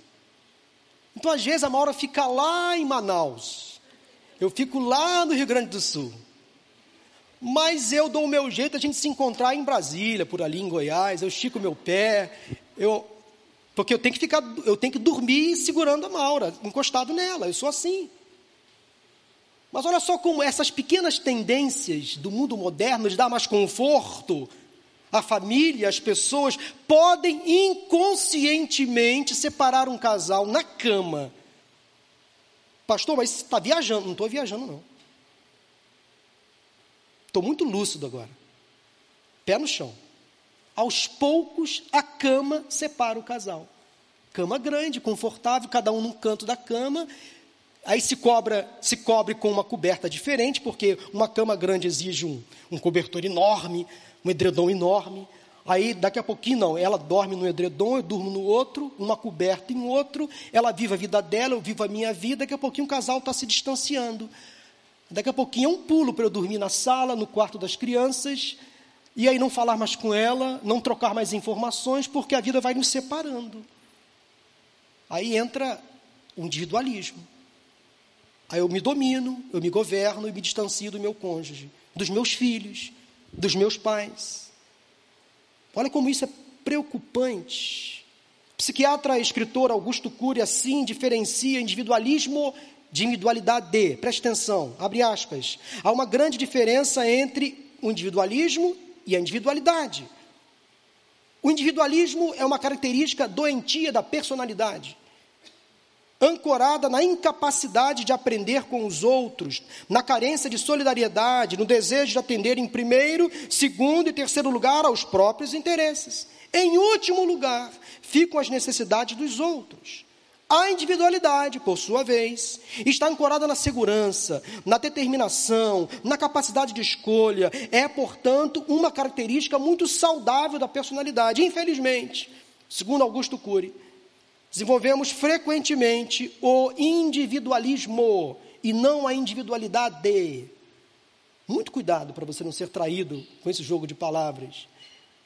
Então, às vezes, a Maura fica lá em Manaus. Eu fico lá no Rio Grande do Sul. Mas eu dou o meu jeito a gente se encontrar em Brasília, por ali em Goiás. Eu estico meu pé. Eu, porque eu tenho que ficar, eu tenho que dormir segurando a Maura, encostado nela. Eu sou assim. Mas olha só como essas pequenas tendências do mundo moderno de dar mais conforto à família, às pessoas, podem inconscientemente separar um casal na cama. Pastor, mas está viajando? Não estou viajando, não. Estou muito lúcido agora. Pé no chão. Aos poucos, a cama separa o casal. Cama grande, confortável, cada um num canto da cama, Aí se cobra, se cobre com uma coberta diferente, porque uma cama grande exige um, um cobertor enorme, um edredom enorme. Aí daqui a pouquinho não, ela dorme no edredom, eu durmo no outro, uma coberta em outro, ela vive a vida dela, eu vivo a minha vida, daqui a pouquinho o casal está se distanciando. Daqui a pouquinho é um pulo para eu dormir na sala, no quarto das crianças, e aí não falar mais com ela, não trocar mais informações, porque a vida vai nos separando. Aí entra o individualismo. Aí eu me domino, eu me governo e me distancio do meu cônjuge, dos meus filhos, dos meus pais. Olha como isso é preocupante. Psiquiatra e escritor Augusto Cury assim diferencia individualismo de individualidade. Preste atenção, abre aspas. Há uma grande diferença entre o individualismo e a individualidade. O individualismo é uma característica doentia da personalidade ancorada na incapacidade de aprender com os outros, na carência de solidariedade, no desejo de atender em primeiro, segundo e terceiro lugar aos próprios interesses. Em último lugar, ficam as necessidades dos outros. A individualidade, por sua vez, está ancorada na segurança, na determinação, na capacidade de escolha. É, portanto, uma característica muito saudável da personalidade. Infelizmente, segundo Augusto Cury, Desenvolvemos frequentemente o individualismo e não a individualidade. Muito cuidado para você não ser traído com esse jogo de palavras,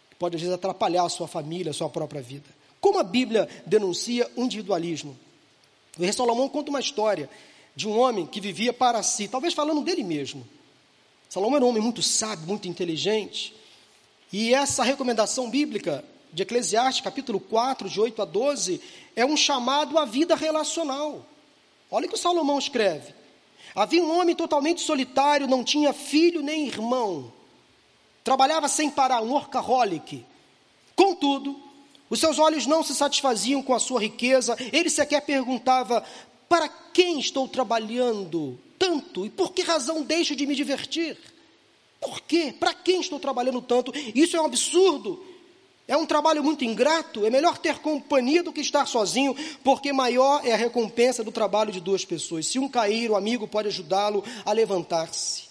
que pode às vezes atrapalhar a sua família, a sua própria vida. Como a Bíblia denuncia o individualismo? O rei Salomão conta uma história de um homem que vivia para si, talvez falando dele mesmo. Salomão era um homem muito sábio, muito inteligente, e essa recomendação bíblica de Eclesiastes, capítulo 4, de 8 a 12, é um chamado à vida relacional. Olha o que o Salomão escreve. Havia um homem totalmente solitário, não tinha filho nem irmão. Trabalhava sem parar, um workaholic. Contudo, os seus olhos não se satisfaziam com a sua riqueza, ele sequer perguntava: para quem estou trabalhando tanto e por que razão deixo de me divertir? Por quê? Para quem estou trabalhando tanto? Isso é um absurdo. É um trabalho muito ingrato, é melhor ter companhia do que estar sozinho, porque maior é a recompensa do trabalho de duas pessoas. Se um cair, o amigo pode ajudá-lo a levantar-se.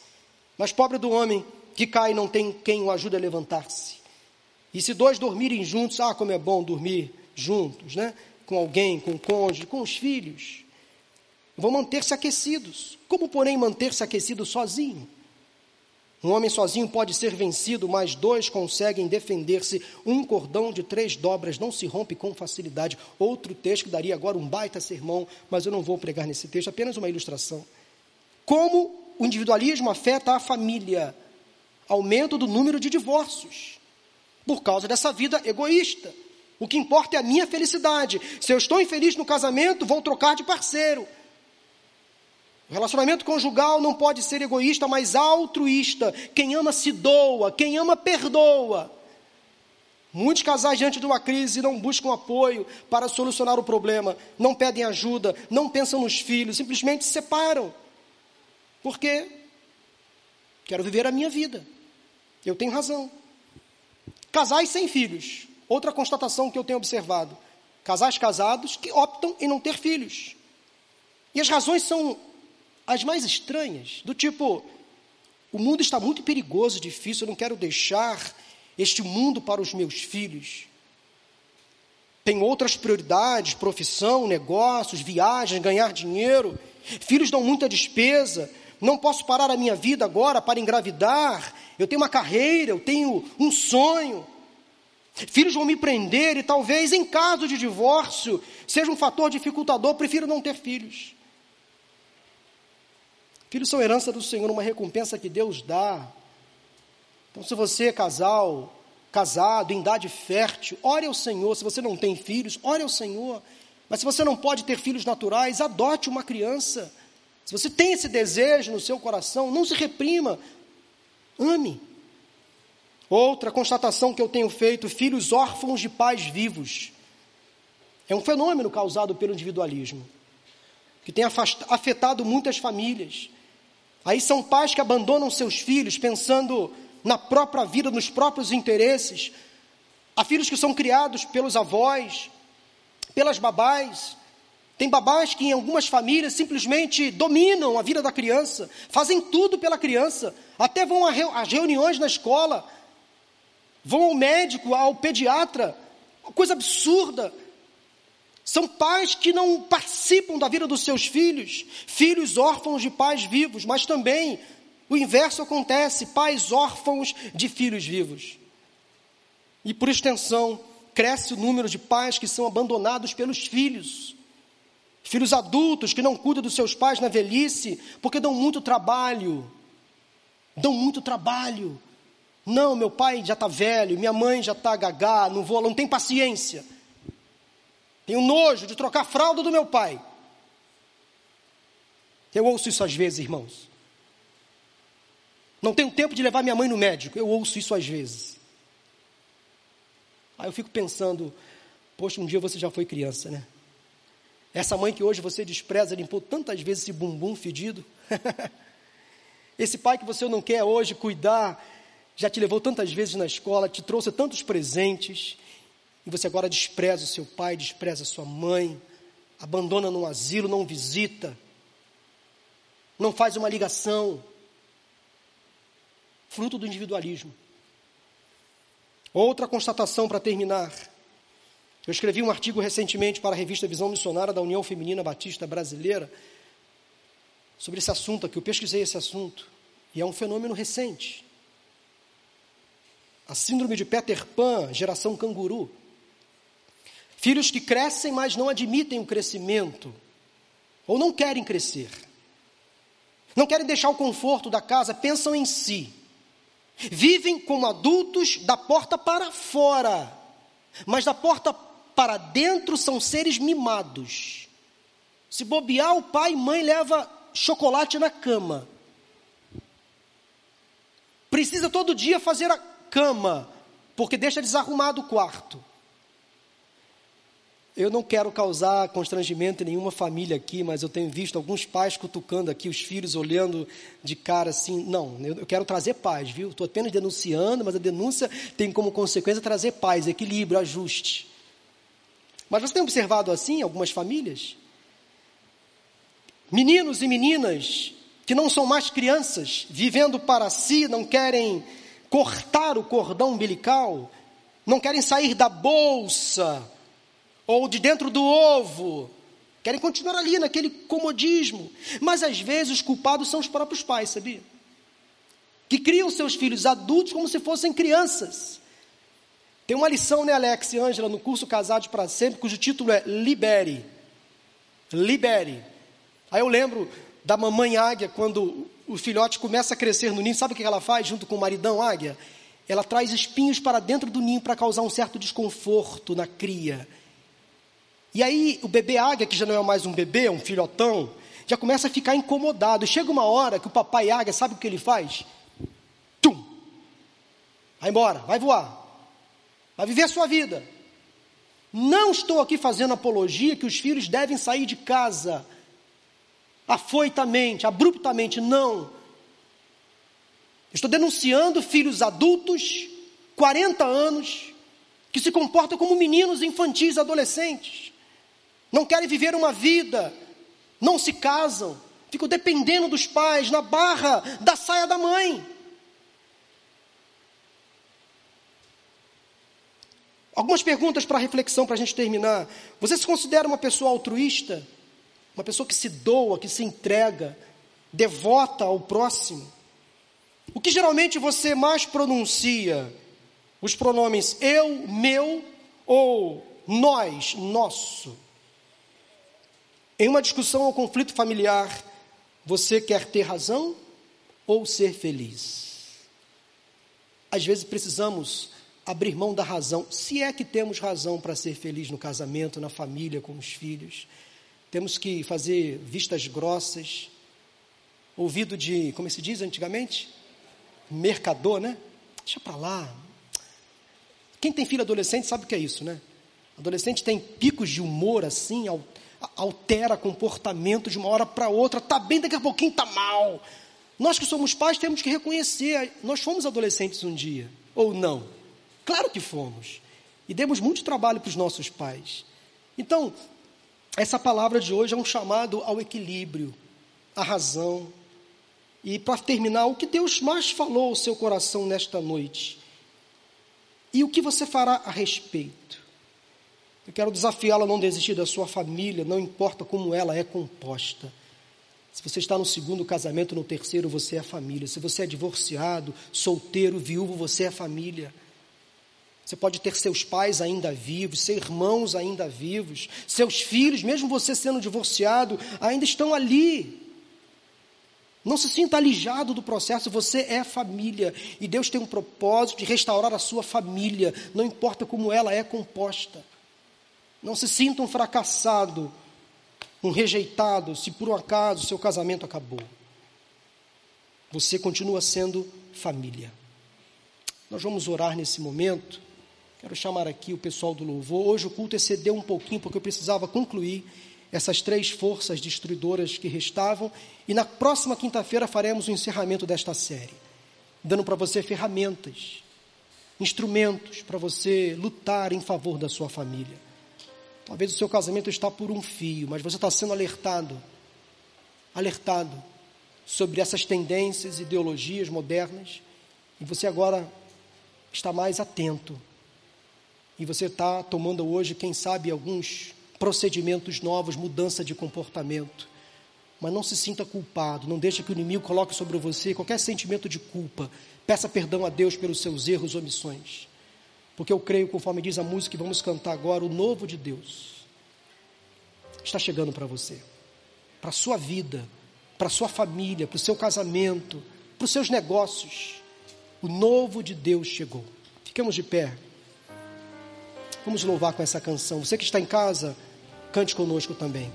Mas pobre do homem que cai não tem quem o ajude a levantar-se. E se dois dormirem juntos, ah, como é bom dormir juntos, né? Com alguém, com o cônjuge, com os filhos. Vão manter-se aquecidos. Como, porém, manter-se aquecido sozinho? Um homem sozinho pode ser vencido, mas dois conseguem defender-se. Um cordão de três dobras não se rompe com facilidade. Outro texto que daria agora um baita sermão, mas eu não vou pregar nesse texto, apenas uma ilustração. Como o individualismo afeta a família? Aumento do número de divórcios, por causa dessa vida egoísta. O que importa é a minha felicidade. Se eu estou infeliz no casamento, vou trocar de parceiro. O relacionamento conjugal não pode ser egoísta, mas altruísta. Quem ama se doa, quem ama perdoa. Muitos casais, diante de uma crise, não buscam apoio para solucionar o problema, não pedem ajuda, não pensam nos filhos, simplesmente se separam. Por quê? Quero viver a minha vida. Eu tenho razão. Casais sem filhos. Outra constatação que eu tenho observado: casais casados que optam em não ter filhos. E as razões são as mais estranhas, do tipo: o mundo está muito perigoso, difícil, eu não quero deixar este mundo para os meus filhos. Tem outras prioridades, profissão, negócios, viagens, ganhar dinheiro. Filhos dão muita despesa. Não posso parar a minha vida agora para engravidar. Eu tenho uma carreira, eu tenho um sonho. Filhos vão me prender e talvez, em caso de divórcio, seja um fator dificultador. Prefiro não ter filhos. Filhos são herança do Senhor, uma recompensa que Deus dá. Então, se você é casal, casado, em idade fértil, ore ao Senhor. Se você não tem filhos, ore ao Senhor. Mas se você não pode ter filhos naturais, adote uma criança. Se você tem esse desejo no seu coração, não se reprima, ame. Outra constatação que eu tenho feito: filhos órfãos de pais vivos. É um fenômeno causado pelo individualismo, que tem afetado muitas famílias. Aí são pais que abandonam seus filhos pensando na própria vida, nos próprios interesses. Há filhos que são criados pelos avós, pelas babás. Tem babás que em algumas famílias simplesmente dominam a vida da criança, fazem tudo pela criança, até vão às reuniões na escola, vão ao médico, ao pediatra, coisa absurda. São pais que não participam da vida dos seus filhos, filhos órfãos de pais vivos, mas também o inverso acontece, pais órfãos de filhos vivos. E por extensão, cresce o número de pais que são abandonados pelos filhos. Filhos adultos que não cuidam dos seus pais na velhice, porque dão muito trabalho. Dão muito trabalho. Não, meu pai já está velho, minha mãe já está gagá, não vou, não tem paciência. Tenho nojo de trocar a fralda do meu pai. Eu ouço isso às vezes, irmãos. Não tenho tempo de levar minha mãe no médico. Eu ouço isso às vezes. Aí eu fico pensando, poxa, um dia você já foi criança, né? Essa mãe que hoje você despreza limpou tantas vezes esse bumbum fedido. esse pai que você não quer hoje cuidar, já te levou tantas vezes na escola, te trouxe tantos presentes, e você agora despreza o seu pai, despreza a sua mãe, abandona no asilo, não visita, não faz uma ligação, fruto do individualismo. Outra constatação para terminar. Eu escrevi um artigo recentemente para a revista Visão Missionária da União Feminina Batista Brasileira sobre esse assunto aqui. Eu pesquisei esse assunto e é um fenômeno recente. A síndrome de Peter Pan, geração canguru. Filhos que crescem, mas não admitem o crescimento, ou não querem crescer. Não querem deixar o conforto da casa, pensam em si. Vivem como adultos da porta para fora, mas da porta para dentro são seres mimados. Se bobear, o pai e mãe leva chocolate na cama. Precisa todo dia fazer a cama, porque deixa desarrumado o quarto. Eu não quero causar constrangimento em nenhuma família aqui, mas eu tenho visto alguns pais cutucando aqui os filhos, olhando de cara assim. Não, eu quero trazer paz, viu? Estou apenas denunciando, mas a denúncia tem como consequência trazer paz, equilíbrio, ajuste. Mas você tem observado assim algumas famílias? Meninos e meninas que não são mais crianças, vivendo para si, não querem cortar o cordão umbilical, não querem sair da bolsa, ou de dentro do ovo. Querem continuar ali naquele comodismo. Mas às vezes os culpados são os próprios pais, sabia? Que criam seus filhos adultos como se fossem crianças. Tem uma lição, né, Alex e Ângela, no curso Casados para Sempre, cujo título é Libere. Libere. Aí eu lembro da mamãe águia, quando o filhote começa a crescer no ninho, sabe o que ela faz junto com o maridão águia? Ela traz espinhos para dentro do ninho para causar um certo desconforto na cria. E aí o bebê águia, que já não é mais um bebê, é um filhotão, já começa a ficar incomodado. Chega uma hora que o papai águia, sabe o que ele faz? Tum! Vai embora, vai voar. Vai viver a sua vida. Não estou aqui fazendo apologia que os filhos devem sair de casa afoitamente, abruptamente, não. Estou denunciando filhos adultos, 40 anos, que se comportam como meninos infantis, adolescentes não querem viver uma vida, não se casam, ficam dependendo dos pais, na barra da saia da mãe. Algumas perguntas para reflexão para a gente terminar. Você se considera uma pessoa altruísta? Uma pessoa que se doa, que se entrega, devota ao próximo? O que geralmente você mais pronuncia? Os pronomes eu, meu ou nós, nosso? Em uma discussão ou conflito familiar, você quer ter razão ou ser feliz? Às vezes precisamos abrir mão da razão, se é que temos razão para ser feliz no casamento, na família, com os filhos. Temos que fazer vistas grossas, ouvido de, como se diz antigamente? Mercador, né? Deixa para lá. Quem tem filho adolescente sabe o que é isso, né? Adolescente tem picos de humor assim, altera comportamento de uma hora para outra, tá bem, daqui a pouquinho tá mal. Nós que somos pais temos que reconhecer, nós fomos adolescentes um dia, ou não? Claro que fomos. E demos muito trabalho para os nossos pais. Então, essa palavra de hoje é um chamado ao equilíbrio, à razão. E para terminar, o que Deus mais falou ao seu coração nesta noite? E o que você fará a respeito? Eu quero desafiá-la a não desistir da sua família, não importa como ela é composta. Se você está no segundo casamento, no terceiro, você é família. Se você é divorciado, solteiro, viúvo, você é família. Você pode ter seus pais ainda vivos, seus irmãos ainda vivos, seus filhos, mesmo você sendo divorciado, ainda estão ali. Não se sinta alijado do processo, você é família. E Deus tem um propósito de restaurar a sua família, não importa como ela é composta. Não se sinta um fracassado, um rejeitado, se por um acaso seu casamento acabou. Você continua sendo família. Nós vamos orar nesse momento. Quero chamar aqui o pessoal do louvor. Hoje o culto excedeu um pouquinho, porque eu precisava concluir essas três forças destruidoras que restavam. E na próxima quinta-feira faremos o encerramento desta série, dando para você ferramentas, instrumentos para você lutar em favor da sua família. Talvez o seu casamento está por um fio, mas você está sendo alertado, alertado sobre essas tendências, ideologias modernas, e você agora está mais atento. E você está tomando hoje, quem sabe, alguns procedimentos novos, mudança de comportamento. Mas não se sinta culpado, não deixe que o inimigo coloque sobre você qualquer sentimento de culpa. Peça perdão a Deus pelos seus erros omissões. Porque eu creio, conforme diz a música que vamos cantar agora, o novo de Deus está chegando para você, para a sua vida, para a sua família, para o seu casamento, para os seus negócios. O novo de Deus chegou. Ficamos de pé. Vamos louvar com essa canção. Você que está em casa, cante conosco também.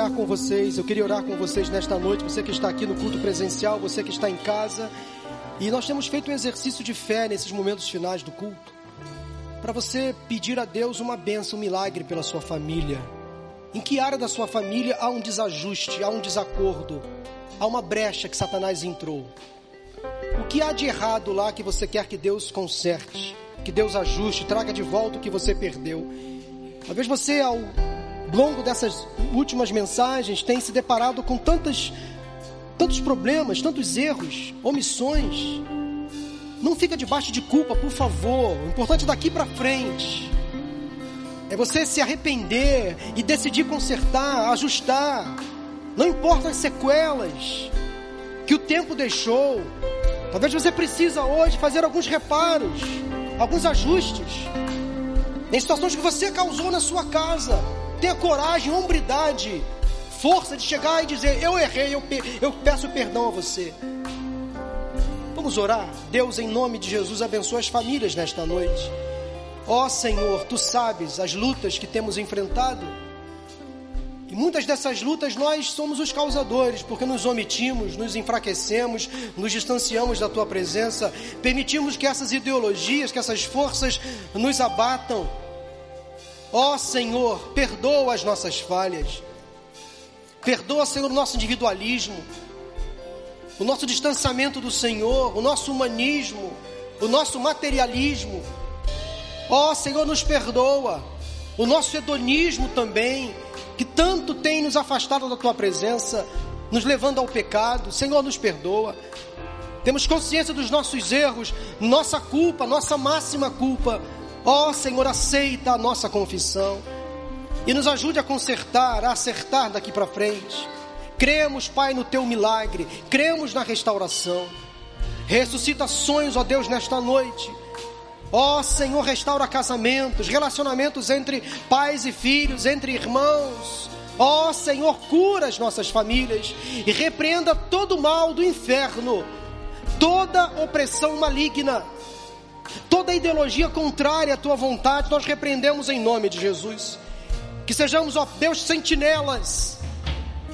Orar com vocês, eu queria orar com vocês nesta noite, você que está aqui no culto presencial, você que está em casa. E nós temos feito um exercício de fé nesses momentos finais do culto, para você pedir a Deus uma bênção, um milagre pela sua família. Em que área da sua família há um desajuste, há um desacordo, há uma brecha que Satanás entrou? O que há de errado lá que você quer que Deus conserte, que Deus ajuste, traga de volta o que você perdeu? Talvez você, ao longo dessas últimas mensagens, tenha se deparado com tantas, tantos problemas, tantos erros, omissões. Não fica debaixo de culpa, por favor. O importante é daqui para frente é você se arrepender e decidir consertar, ajustar. Não importa as sequelas que o tempo deixou. Talvez você precisa hoje fazer alguns reparos, alguns ajustes em situações que você causou na sua casa. Tenha coragem, hombridade, força de chegar e dizer: Eu errei, eu, eu peço perdão a você. Vamos orar. Deus, em nome de Jesus, abençoe as famílias nesta noite. Ó oh, Senhor, tu sabes as lutas que temos enfrentado. E muitas dessas lutas nós somos os causadores, porque nos omitimos, nos enfraquecemos, nos distanciamos da tua presença, permitimos que essas ideologias, que essas forças nos abatam. Ó oh, Senhor, perdoa as nossas falhas. Perdoa, Senhor, o nosso individualismo o nosso distanciamento do Senhor, o nosso humanismo, o nosso materialismo. Ó oh, Senhor, nos perdoa. O nosso hedonismo também, que tanto tem nos afastado da tua presença, nos levando ao pecado. Senhor, nos perdoa. Temos consciência dos nossos erros, nossa culpa, nossa máxima culpa. Ó oh, Senhor, aceita a nossa confissão e nos ajude a consertar, a acertar daqui para frente. Cremos, Pai, no teu milagre, cremos na restauração. Ressuscita sonhos, ó Deus, nesta noite. Ó Senhor, restaura casamentos, relacionamentos entre pais e filhos, entre irmãos. Ó Senhor, cura as nossas famílias e repreenda todo o mal do inferno, toda opressão maligna, toda ideologia contrária à tua vontade, nós repreendemos em nome de Jesus. Que sejamos, ó Deus, sentinelas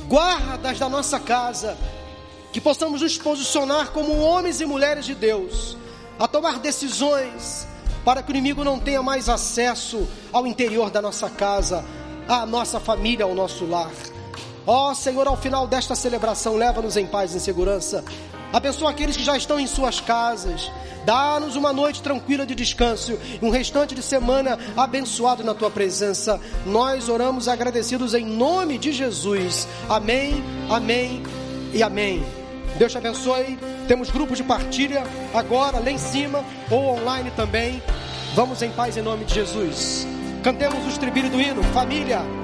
guardas da nossa casa, que possamos nos posicionar como homens e mulheres de Deus, a tomar decisões para que o inimigo não tenha mais acesso ao interior da nossa casa, à nossa família, ao nosso lar. Ó oh, Senhor, ao final desta celebração, leva-nos em paz e em segurança. Abençoa aqueles que já estão em suas casas. Dá-nos uma noite tranquila de descanso e um restante de semana abençoado na tua presença. Nós oramos agradecidos em nome de Jesus. Amém, amém e amém. Deus te abençoe. Temos grupos de partilha agora lá em cima ou online também. Vamos em paz em nome de Jesus. Cantemos o estribilho do hino. Família.